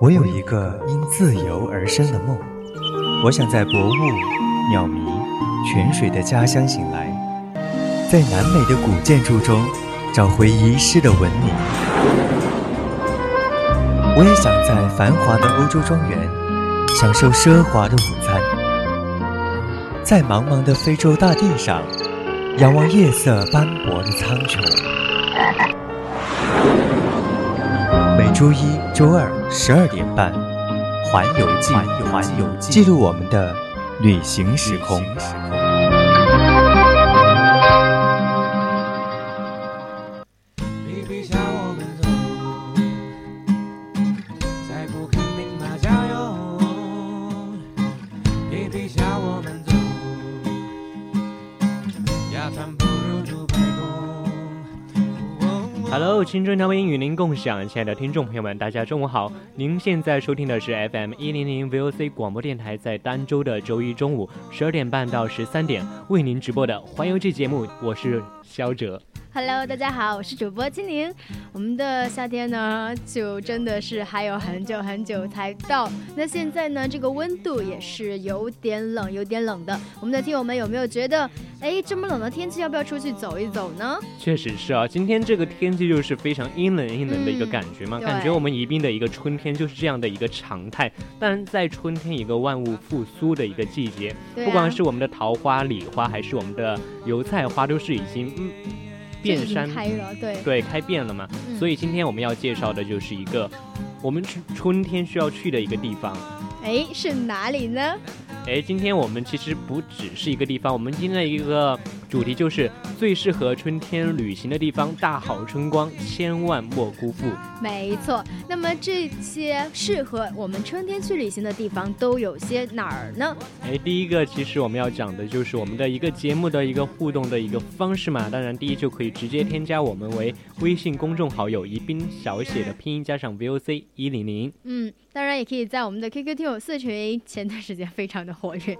我有一个因自由而生的梦，我想在薄雾、鸟鸣、泉水的家乡醒来，在南美的古建筑中找回遗失的文明。我也想在繁华的欧洲庄园享受奢华的午餐，在茫茫的非洲大地上仰望夜色斑驳的苍穹。每周一、周二十二点半，《环游记》环游记记录我们的旅行时空。青春调频与您共享，亲爱的听众朋友们，大家中午好。您现在收听的是 FM 一零零 VOC 广播电台，在儋州的周一中午十二点半到十三点为您直播的《环游记》节目，我是肖哲。Hello，大家好，我是主播金玲。我们的夏天呢，就真的是还有很久很久才到。那现在呢，这个温度也是有点冷，有点冷的。我们的听友们有没有觉得，哎，这么冷的天气，要不要出去走一走呢？确实是啊，今天这个天气就是非常阴冷阴冷的一个感觉嘛，感觉我们宜宾的一个春天就是这样的一个常态。但，在春天一个万物复苏的一个季节，不管是我们的桃花、李花，还是我们的油菜花，都是已经嗯。遍山开了，对对，开遍了嘛。所以今天我们要介绍的就是一个我们春春天需要去的一个地方。哎，是哪里呢？哎，今天我们其实不只是一个地方，我们今天的一个。主题就是最适合春天旅行的地方，大好春光，千万莫辜负。没错，那么这些适合我们春天去旅行的地方都有些哪儿呢？哎，第一个其实我们要讲的就是我们的一个节目的一个互动的一个方式嘛。当然，第一就可以直接添加我们为微信公众好友，宜宾小写的拼音加上 VOC 一零零。嗯，当然也可以在我们的 QQ 听友四群，前段时间非常的活跃，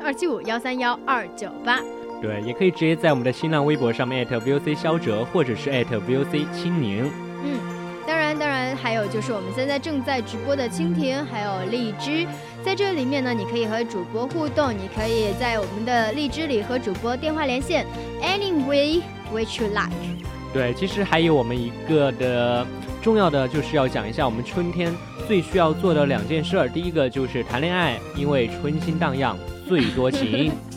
二七五幺三幺二九八。对，也可以直接在我们的新浪微博上面 @VOC 肖哲，或者是 @VOC 青柠。嗯，当然，当然还有就是我们现在正在直播的蜻蜓，还有荔枝，在这里面呢，你可以和主播互动，你可以在我们的荔枝里和主播电话连线，any way which you like。对，其实还有我们一个的重要的就是要讲一下我们春天最需要做的两件事儿，第一个就是谈恋爱，因为春心荡漾最多情。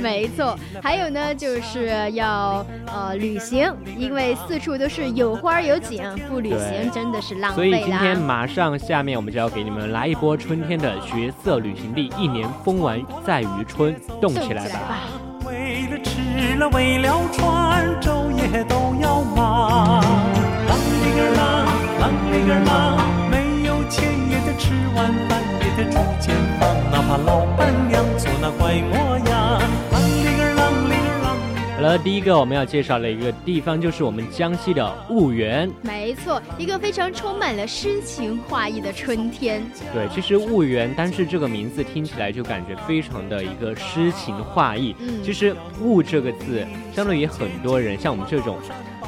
没错，还有呢，就是要呃旅行，因为四处都是有花有景，不旅行真的是浪费所以今天马上下面我们就要给你们来一波春天的绝色旅行地，一年风完在于春，动起来吧！为了吃了为了穿，昼夜都要忙。啷里个啷，啷里个啷，没有钱也得吃晚饭，也得住间房，哪怕老板娘做那怪模样。好了，第一个我们要介绍的一个地方就是我们江西的婺源。没错，一个非常充满了诗情画意的春天。对，其实婺源单是这个名字听起来就感觉非常的一个诗情画意。嗯，其实“婺”这个字，相对于很多人像我们这种。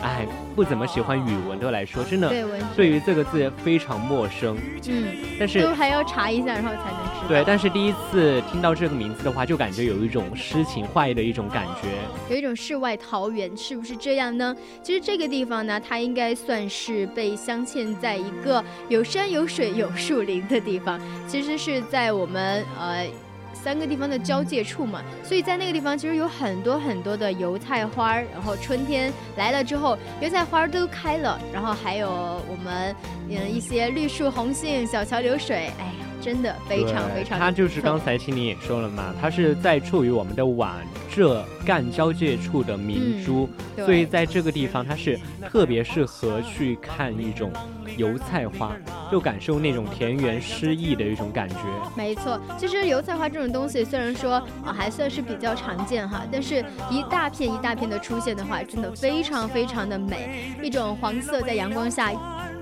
哎，不怎么喜欢语文的来说，真的对对于这个字非常陌生。嗯，但是都还要查一下，然后才能知道。对，但是第一次听到这个名字的话，就感觉有一种诗情画意的一种感觉，有一种世外桃源，是不是这样呢？其实这个地方呢，它应该算是被镶嵌在一个有山有水有树林的地方，其实是在我们呃。三个地方的交界处嘛，所以在那个地方其实有很多很多的油菜花儿，然后春天来了之后，油菜花儿都开了，然后还有我们嗯一些绿树红杏，小桥流水，哎呀，真的非常非常。它就是刚才青林也说了嘛，它是在处于我们的皖浙赣交界处的明珠，所以在这个地方它是特别适合去看一种。油菜花，就感受那种田园诗意的一种感觉。没错，其实油菜花这种东西，虽然说啊还算是比较常见哈，但是一大片一大片的出现的话，真的非常非常的美，一种黄色在阳光下。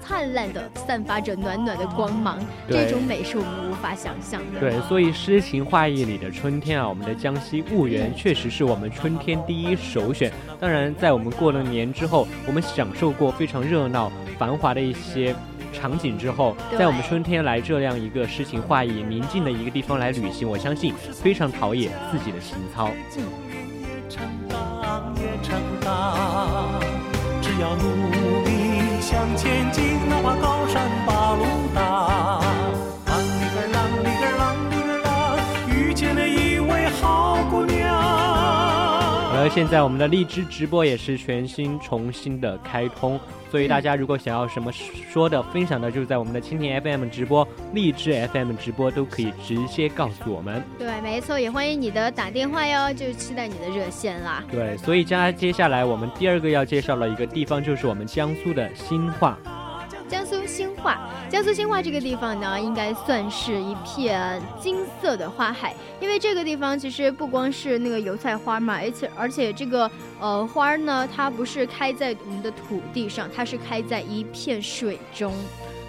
灿烂的，散发着暖暖的光芒，这种美是我们无法想象的。对，所以诗情画意里的春天啊，我们的江西婺源确实是我们春天第一首选。当然，在我们过了年之后，我们享受过非常热闹、繁华的一些场景之后，在我们春天来这样一个诗情画意、宁静的一个地方来旅行，我相信非常陶冶自己的情操。只要努力向前进，哪怕高山把路大。现在我们的荔枝直播也是全新重新的开通，所以大家如果想要什么说的、分享的，就是在我们的蜻蜓 FM 直播、荔枝 FM 直播都可以直接告诉我们。对，没错，也欢迎你的打电话哟，就期待你的热线啦。对，所以接接下来我们第二个要介绍的一个地方就是我们江苏的新化。江苏兴化，江苏兴化这个地方呢，应该算是一片金色的花海，因为这个地方其实不光是那个油菜花嘛，而且而且这个呃花儿呢，它不是开在我们的土地上，它是开在一片水中。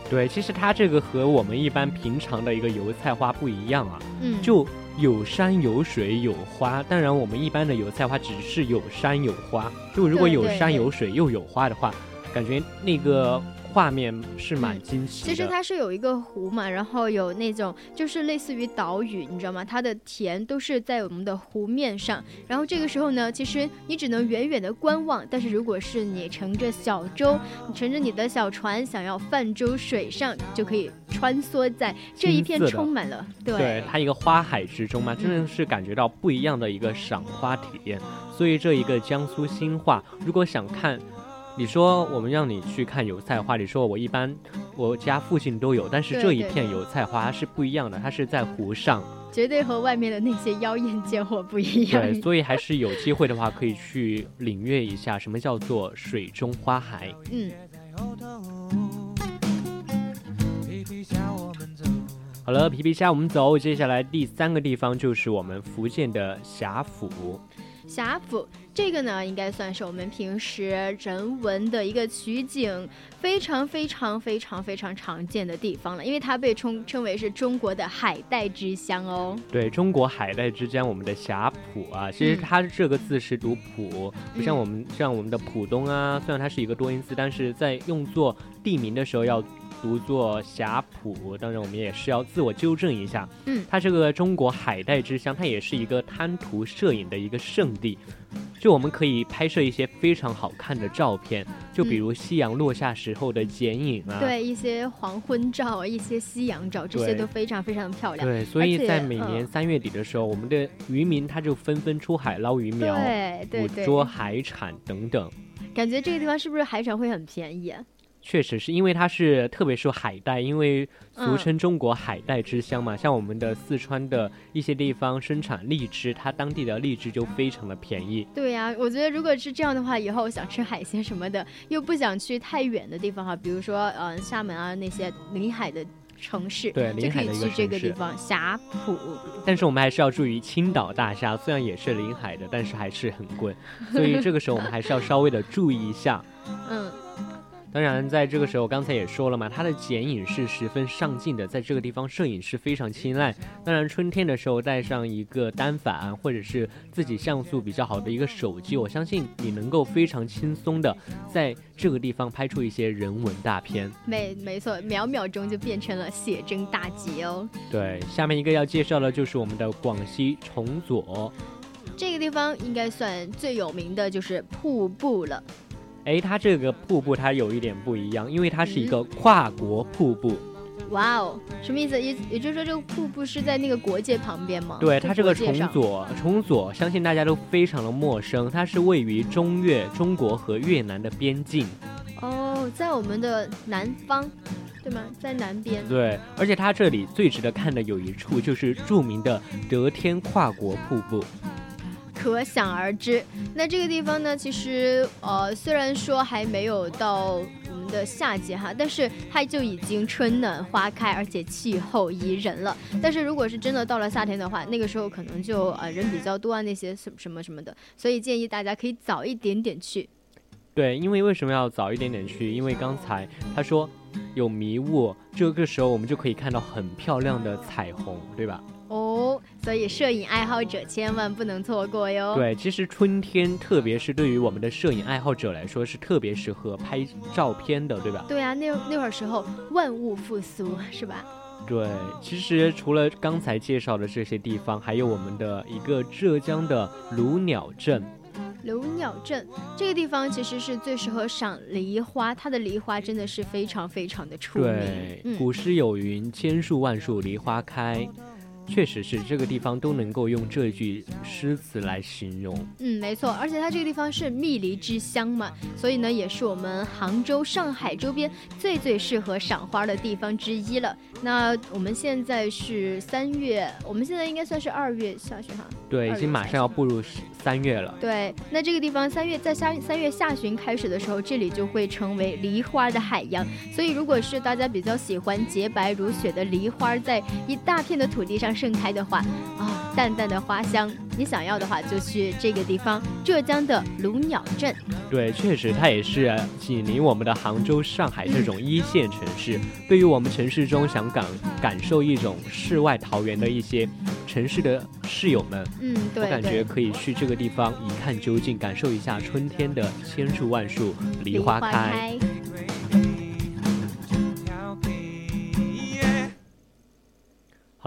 对，其实它这个和我们一般平常的一个油菜花不一样啊，嗯，就有山有水有花。当然，我们一般的油菜花只是有山有花，就如果有山有水又有花的话，感觉那个。画面是蛮惊奇的。其实它是有一个湖嘛，然后有那种就是类似于岛屿，你知道吗？它的田都是在我们的湖面上。然后这个时候呢，其实你只能远远的观望。但是如果是你乘着小舟，你乘着你的小船，想要泛舟水上，就可以穿梭在这一片充满了对它一个花海之中嘛，真的是感觉到不一样的一个赏花体验。所以这一个江苏新化，如果想看。你说我们让你去看油菜花，你说我一般我家附近都有，但是这一片油菜花是不一样的，它是在湖上，绝对和外面的那些妖艳贱货不一样。对，所以还是有机会的话，可以去领略一下什么叫做水中花海。嗯。好了，皮皮虾，我们走。接下来第三个地方就是我们福建的霞府。霞府这个呢，应该算是我们平时人文的一个取景非常非常非常非常常见的地方了，因为它被称称为是中国的海带之乡哦。对中国海带之乡，我们的霞浦啊，其实它这个字是读浦，不像我们像我们的浦东啊，虽然它是一个多音字，但是在用作地名的时候要。读作霞浦，当然我们也是要自我纠正一下。嗯，它这个中国海带之乡，它也是一个滩涂摄影的一个圣地，就我们可以拍摄一些非常好看的照片，就比如夕阳落下时候的剪影啊，对，一些黄昏照、一些夕阳照，这些都非常非常的漂亮。对，所以在每年三月底的时候，我们的渔民他就纷纷出海捞鱼苗，捕捉海产等等。感觉这个地方是不是海产会很便宜？确实是因为它是特别是海带，因为俗称中国海带之乡嘛。像我们的四川的一些地方生产荔枝，它当地的荔枝就非常的便宜。对呀，我觉得如果是这样的话，以后想吃海鲜什么的，又不想去太远的地方哈，比如说呃厦门啊那些临海的城市，对，临海的去这个地方霞浦。但是我们还是要注意青岛大虾，虽然也是临海的，但是还是很贵，所以这个时候我们还是要稍微的注意一下。嗯。当然，在这个时候，刚才也说了嘛，它的剪影是十分上镜的，在这个地方摄影是非常青睐。当然，春天的时候带上一个单反，或者是自己像素比较好的一个手机，我相信你能够非常轻松的在这个地方拍出一些人文大片。没没错，秒秒钟就变成了写真大集哦。对，下面一个要介绍的就是我们的广西崇左，这个地方应该算最有名的就是瀑布了。哎，它这个瀑布它有一点不一样，因为它是一个跨国瀑布。哇哦，什么意思？也也就是说，这个瀑布是在那个国界旁边吗？对，它这个崇左，崇左，相信大家都非常的陌生。它是位于中越中国和越南的边境。哦，在我们的南方，对吗？在南边。对，而且它这里最值得看的有一处，就是著名的德天跨国瀑布。可想而知，那这个地方呢，其实呃，虽然说还没有到我们的夏季哈，但是它就已经春暖花开，而且气候宜人了。但是如果是真的到了夏天的话，那个时候可能就呃人比较多啊，那些什什么什么的，所以建议大家可以早一点点去。对，因为为什么要早一点点去？因为刚才他说有迷雾，这个时候我们就可以看到很漂亮的彩虹，对吧？哦。所以摄影爱好者千万不能错过哟。对，其实春天，特别是对于我们的摄影爱好者来说，是特别适合拍照片的，对吧？对啊，那那会儿时候万物复苏，是吧？对，其实除了刚才介绍的这些地方，还有我们的一个浙江的卢鸟镇。鲁鸟镇这个地方其实是最适合赏梨花，它的梨花真的是非常非常的出名。对，古诗有云：“千树万树梨花开。”确实是这个地方都能够用这句诗词来形容。嗯，没错，而且它这个地方是蜜梨之乡嘛，所以呢，也是我们杭州、上海周边最最适合赏花的地方之一了。那我们现在是三月，我们现在应该算是二月下旬哈。对，已经马上要步入三月了。对，那这个地方三月在三三月下旬开始的时候，这里就会成为梨花的海洋。所以，如果是大家比较喜欢洁白如雪的梨花，在一大片的土地上。盛开的话啊，淡淡的花香，你想要的话就去这个地方，浙江的鲁鸟镇。对，确实它也是紧邻我们的杭州、上海这种一线城市。对于我们城市中想感感受一种世外桃源的一些城市的室友们，嗯，对，我感觉可以去这个地方一看究竟，感受一下春天的千树万树梨花开。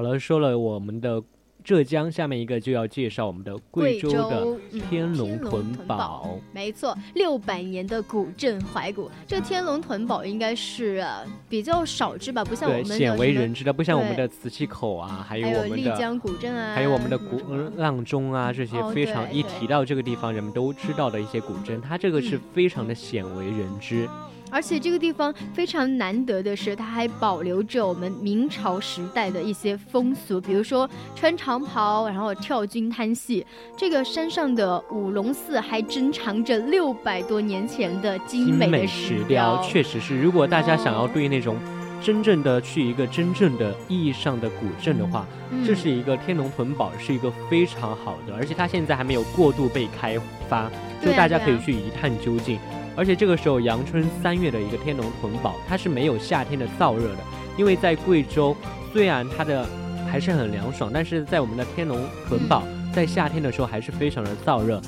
好了，说了我们的浙江，下面一个就要介绍我们的贵州的天龙屯堡。没错，六百年的古镇怀古，这天龙屯堡应该是比较少知吧？不像我们鲜为人知的，不像我们的磁器口啊，还有我们的丽江古镇啊，还有我们的古阆中啊，这些非常一提到这个地方，人们都知道的一些古镇，它这个是非常的鲜为人知。而且这个地方非常难得的是，它还保留着我们明朝时代的一些风俗，比如说穿长袍，然后跳军滩戏。这个山上的五龙寺还珍藏着六百多年前的精美的石雕，确实是。如果大家想要对那种真正的去一个真正的意义上的古镇的话，这是一个天龙屯堡，是一个非常好的，而且它现在还没有过度被开发，就大家可以去一探究竟。而且这个时候，阳春三月的一个天龙屯堡，它是没有夏天的燥热的，因为在贵州，虽然它的还是很凉爽，但是在我们的天龙屯堡，在夏天的时候还是非常的燥热。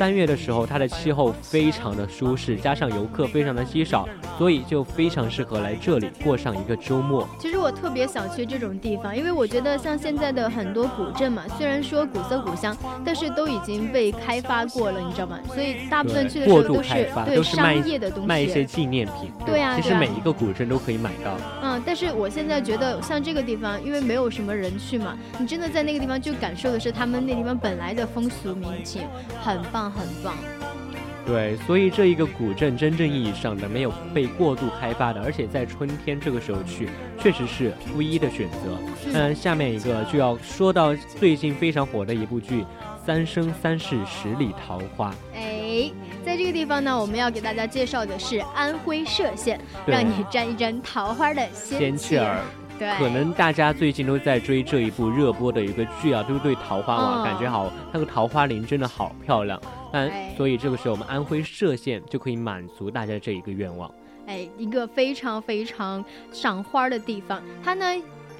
三月的时候，它的气候非常的舒适，加上游客非常的稀少，所以就非常适合来这里过上一个周末。其实我特别想去这种地方，因为我觉得像现在的很多古镇嘛，虽然说古色古香，但是都已经被开发过了，你知道吗？所以大部分去的时候都是对商业的东西，卖一些纪念品。对呀，其实每一个古镇都可以买到。嗯，但是我现在觉得像这个地方，因为没有什么人去嘛，你真的在那个地方就感受的是他们那地方本来的风俗民情，很棒。很棒，对，所以这一个古镇真正意义上的没有被过度开发的，而且在春天这个时候去，确实是不一的选择。嗯，下面一个就要说到最近非常火的一部剧《三生三世十里桃花》。哎，在这个地方呢，我们要给大家介绍的是安徽歙县，让你沾一沾桃花的仙气儿。可能大家最近都在追这一部热播的一个剧啊，都对桃花网感觉好，那个桃花林真的好漂亮。但所以这个时候我们安徽歙县就可以满足大家这一个愿望。哎，一个非常非常赏花的地方，它呢。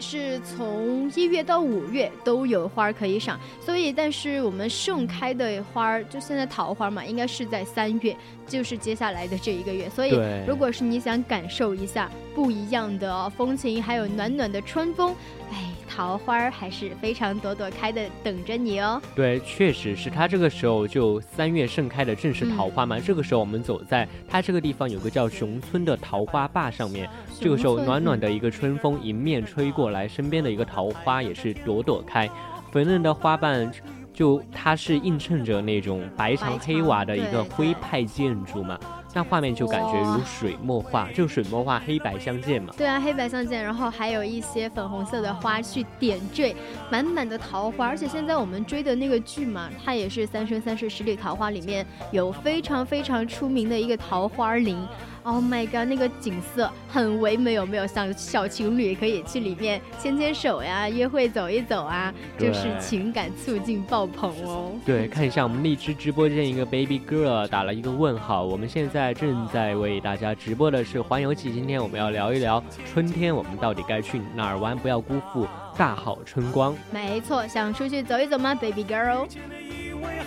是从一月到五月都有花可以赏，所以但是我们盛开的花儿就现在桃花嘛，应该是在三月，就是接下来的这一个月。所以如果是你想感受一下不一样的风情，还有暖暖的春风，哎，桃花还是非常朵朵开的等着你哦。对，确实是它这个时候就三月盛开的正是桃花嘛。这个时候我们走在它这个地方有个叫熊村的桃花坝上面。这个时候，暖暖的一个春风迎面吹过来，身边的一个桃花也是朵朵开，粉嫩的花瓣，就它是映衬着那种白墙黑瓦的一个徽派建筑嘛。那画面就感觉如水墨画，就水墨画黑白相间嘛。对啊，黑白相间，然后还有一些粉红色的花去点缀，满满的桃花。而且现在我们追的那个剧嘛，它也是《三生三世十里桃花》里面有非常非常出名的一个桃花林。Oh my god，那个景色很唯美，有没有？像小情侣可以去里面牵牵手呀，约会走一走啊，就是情感促进爆棚哦。对，看一下我们荔枝直播间一个 baby girl 打了一个问号。我们现在正在为大家直播的是环游记，今天我们要聊一聊春天，我们到底该去哪儿玩？不要辜负大好春光。没错，想出去走一走吗，baby girl？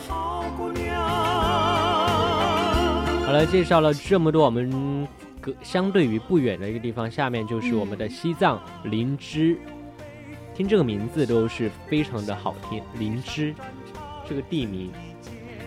好了，介绍了这么多，我们隔相对于不远的一个地方，下面就是我们的西藏林芝。听这个名字都是非常的好听，林芝这个地名。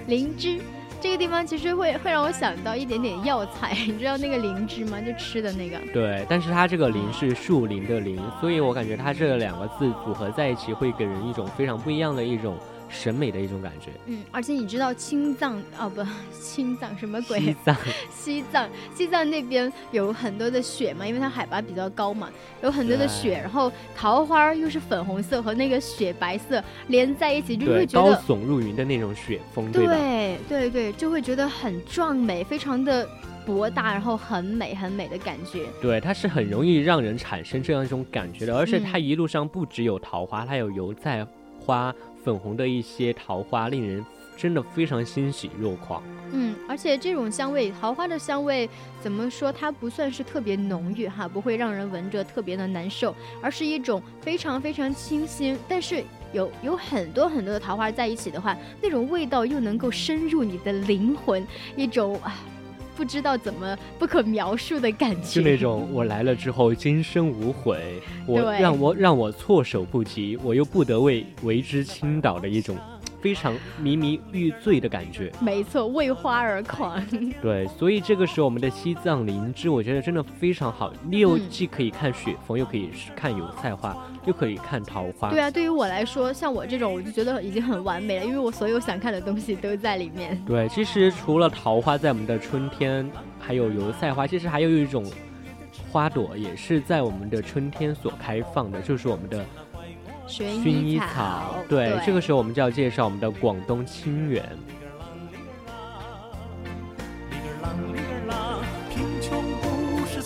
灵芝这个地方其实会会让我想到一点点药材，你知道那个灵芝吗？就吃的那个。对，但是它这个灵是树林的林，所以我感觉它这两个字组合在一起，会给人一种非常不一样的一种。审美的一种感觉，嗯，而且你知道青藏哦不，青藏什么鬼？西藏，西藏，西藏那边有很多的雪嘛，因为它海拔比较高嘛，有很多的雪，然后桃花又是粉红色和那个雪白色连在一起，就会觉得高耸入云的那种雪峰，对对对，就会觉得很壮美，非常的博大，然后很美很美的感觉。对，它是很容易让人产生这样一种感觉的，而且它一路上不只有桃花，它有油菜花。粉红的一些桃花，令人真的非常欣喜若狂。嗯，而且这种香味，桃花的香味，怎么说？它不算是特别浓郁哈，不会让人闻着特别的难受，而是一种非常非常清新。但是有有很多很多的桃花在一起的话，那种味道又能够深入你的灵魂，一种啊。不知道怎么不可描述的感觉，就那种我来了之后今生无悔，我让我让我措手不及，我又不得为为之倾倒的一种。非常迷迷欲醉的感觉，没错，为花而狂。对，所以这个时候我们的西藏灵芝，我觉得真的非常好。你又既可以看雪峰，又可以看油菜花，又可以看桃花。对啊，对于我来说，像我这种，我就觉得已经很完美了，因为我所有想看的东西都在里面。对，其实除了桃花，在我们的春天，还有油菜花，其实还有一种花朵，也是在我们的春天所开放的，就是我们的。薰衣草，对，这个时候我们就要介绍我们的广东清远。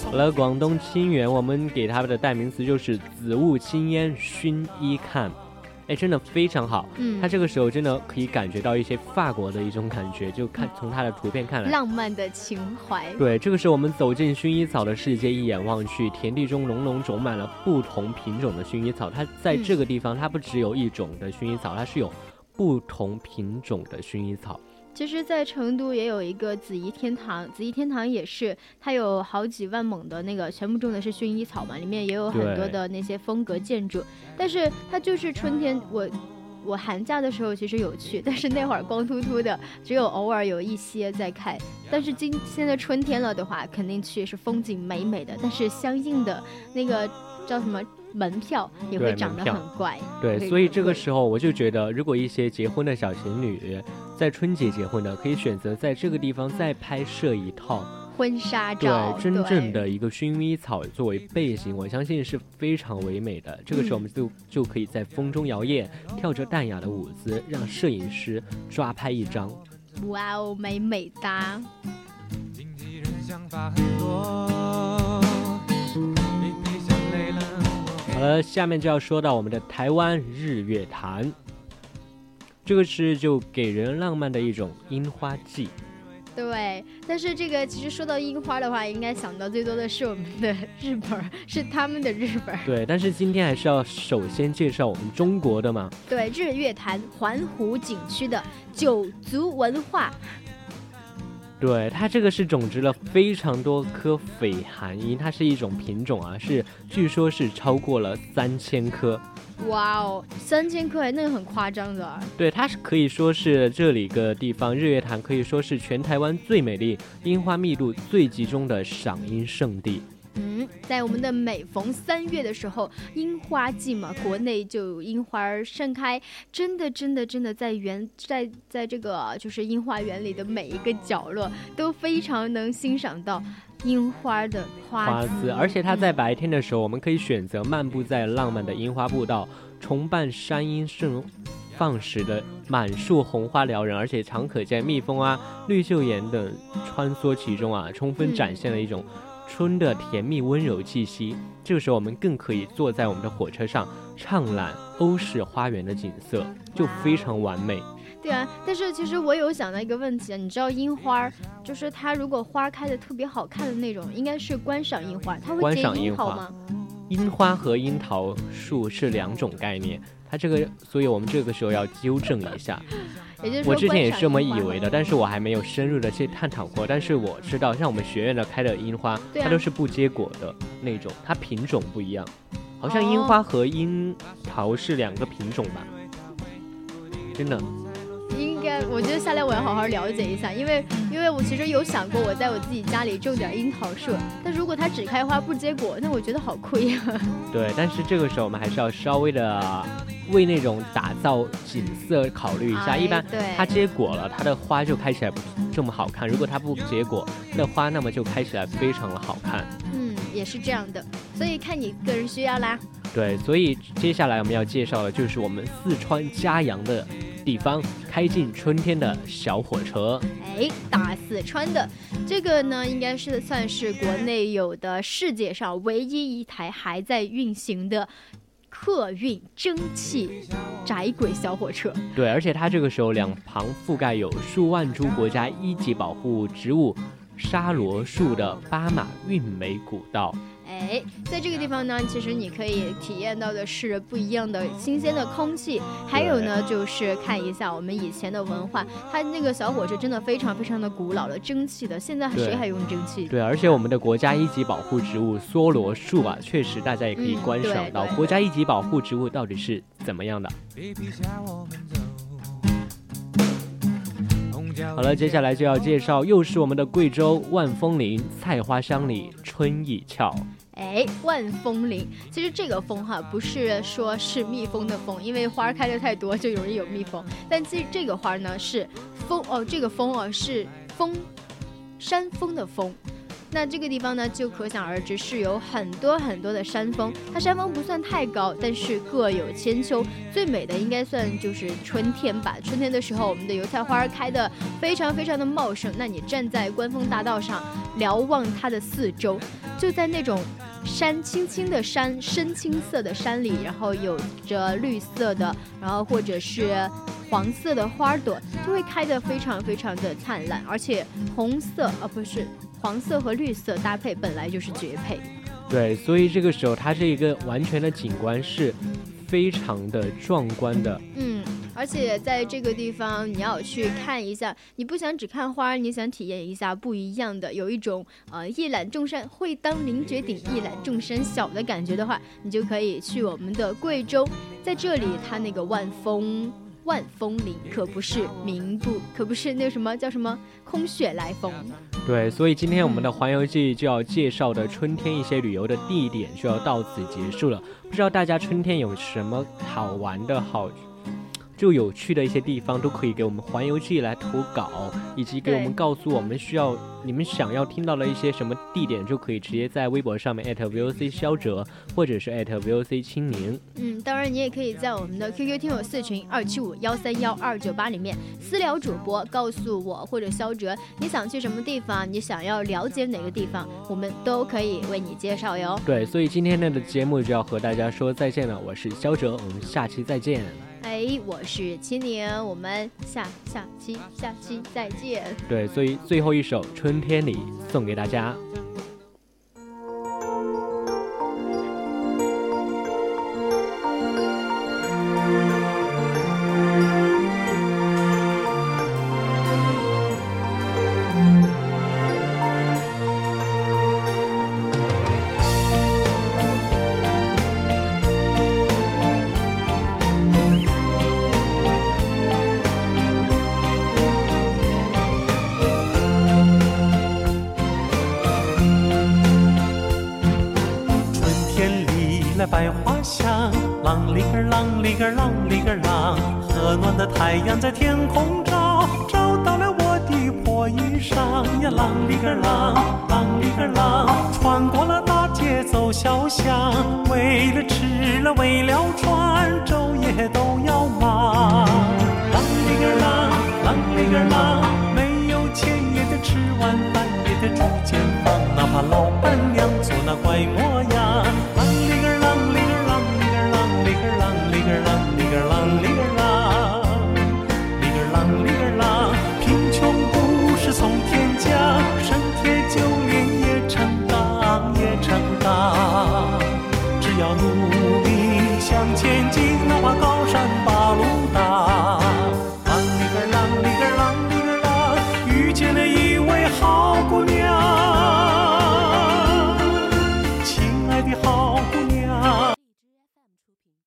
好了，广东清远，我们给它的代名词就是紫雾青烟薰衣看。哎，真的非常好。嗯，他这个时候真的可以感觉到一些法国的一种感觉，就看从他的图片看来，浪漫的情怀。对，这个时候我们走进薰衣草的世界，一眼望去，田地中浓浓种满了不同品种的薰衣草。它在这个地方，它不只有一种的薰衣草，它是有不同品种的薰衣草。其实，在成都也有一个紫怡天堂，紫怡天堂也是，它有好几万亩的那个，全部种的是薰衣草嘛，里面也有很多的那些风格建筑。但是它就是春天，我我寒假的时候其实有去，但是那会儿光秃秃的，只有偶尔有一些在开。但是今现在春天了的话，肯定去是风景美美的，但是相应的那个叫什么？门票也会长得很怪，对，所以这个时候我就觉得，如果一些结婚的小情侣在春节结婚的，可以选择在这个地方再拍摄一套婚纱照，对，真正的一个薰衣草作为背景，我相信是非常唯美的。这个时候我们就就可以在风中摇曳，跳着淡雅的舞姿，让摄影师抓拍一张。哇哦，美美哒！呃，下面就要说到我们的台湾日月潭，这个是就给人浪漫的一种樱花季。对，但是这个其实说到樱花的话，应该想到最多的是我们的日本，是他们的日本。对，但是今天还是要首先介绍我们中国的嘛。对，日月潭环湖景区的九族文化。对它这个是种植了非常多颗绯寒樱，它是一种品种啊，是据说是超过了三千颗。哇哦，三千颗哎，那个很夸张的。对，它是可以说是这里个地方日月潭可以说是全台湾最美丽、樱花密度最集中的赏樱圣地。嗯，在我们的每逢三月的时候，樱花季嘛，国内就樱花盛开，真的真的真的在园在在这个就是樱花园里的每一个角落都非常能欣赏到樱花的花姿，而且它在白天的时候，我们可以选择漫步在浪漫的樱花步道，重伴山樱盛放时的满树红花撩人，而且常可见蜜蜂啊、绿袖眼等穿梭其中啊，充分展现了一种春的甜蜜温柔气息。这个时候，我们更可以坐在我们的火车上，畅览欧式花园的景色，就非常完美。对啊，但是其实我有想到一个问题啊，你知道樱花，就是它如果花开的特别好看的那种，应该是观赏樱花，它会结樱桃吗？樱花和樱桃树是两种概念，它这个，所以我们这个时候要纠正一下。我之前也是这么以为的，但是我还没有深入的去探讨过。但是我知道，像我们学院的开的樱花，它都是不结果的那种，它品种不一样，好像樱花和樱桃是两个品种吧？真的。我觉得下来我要好好了解一下，因为因为我其实有想过，我在我自己家里种点樱桃树，但如果它只开花不结果，那我觉得好亏呀。对，但是这个时候我们还是要稍微的为那种打造景色考虑一下。一般它结果了，它的花就开起来不这么好看；如果它不结果，那花那么就开起来非常的好看。嗯，也是这样的，所以看你个人需要啦。对，所以接下来我们要介绍的就是我们四川嘉阳的。地方开进春天的小火车，哎，大四川的这个呢，应该是算是国内有的世界上唯一一台还在运行的客运蒸汽窄轨小火车。对，而且它这个时候两旁覆盖有数万株国家一级保护植物沙罗树的巴马运煤古道。哎，在这个地方呢，其实你可以体验到的是不一样的新鲜的空气，还有呢，就是看一下我们以前的文化。它那个小火车真的非常非常的古老了，蒸汽的，现在谁还用蒸汽？对，而且我们的国家一级保护植物梭罗树啊，确实大家也可以观赏到国家一级保护植物到底是怎么样的。好了，接下来就要介绍，又是我们的贵州万峰林菜花香里春意俏。哎，万风林，其实这个风哈不是说是蜜蜂的蜂，因为花开的太多就容易有蜜蜂。但其实这个花呢是风哦，这个风哦是风，山峰的峰。那这个地方呢，就可想而知是有很多很多的山峰。它山峰不算太高，但是各有千秋。最美的应该算就是春天吧。春天的时候，我们的油菜花开的非常非常的茂盛。那你站在观峰大道上，瞭望它的四周，就在那种山青青的山，深青色的山里，然后有着绿色的，然后或者是黄色的花朵，就会开得非常非常的灿烂，而且红色啊不是。黄色和绿色搭配本来就是绝配，对，所以这个时候它这一个完全的景观是非常的壮观的。嗯，而且在这个地方你要去看一下，你不想只看花，你想体验一下不一样的，有一种呃一览众山会当凌绝顶，一览众山小的感觉的话，你就可以去我们的贵州，在这里它那个万峰。万峰林可不是名不，可不是那个什么叫什么空穴来风。对，所以今天我们的环游记就要介绍的春天一些旅游的地点就要到此结束了。不知道大家春天有什么好玩的好？就有趣的一些地方都可以给我们环游记来投稿，以及给我们告诉我们需要你们想要听到的一些什么地点，就可以直接在微博上面艾特 @VOC 肖哲，或者是艾特 @VOC 青柠。嗯，当然你也可以在我们的 QQ 听友四群二七五幺三幺二九八里面私聊主播，告诉我或者肖哲你想去什么地方，你想要了解哪个地方，我们都可以为你介绍哟。对，所以今天的节目就要和大家说再见了，我是肖哲，我们下期再见。哎，我是青年，我们下下期下期再见。对，所以最后一首《春天里》送给大家。为了为了穿，昼夜都要忙。啷里个啷，啷里个啷，没有钱也得吃晚饭，也得住间房，哪怕老板娘做那怪模样。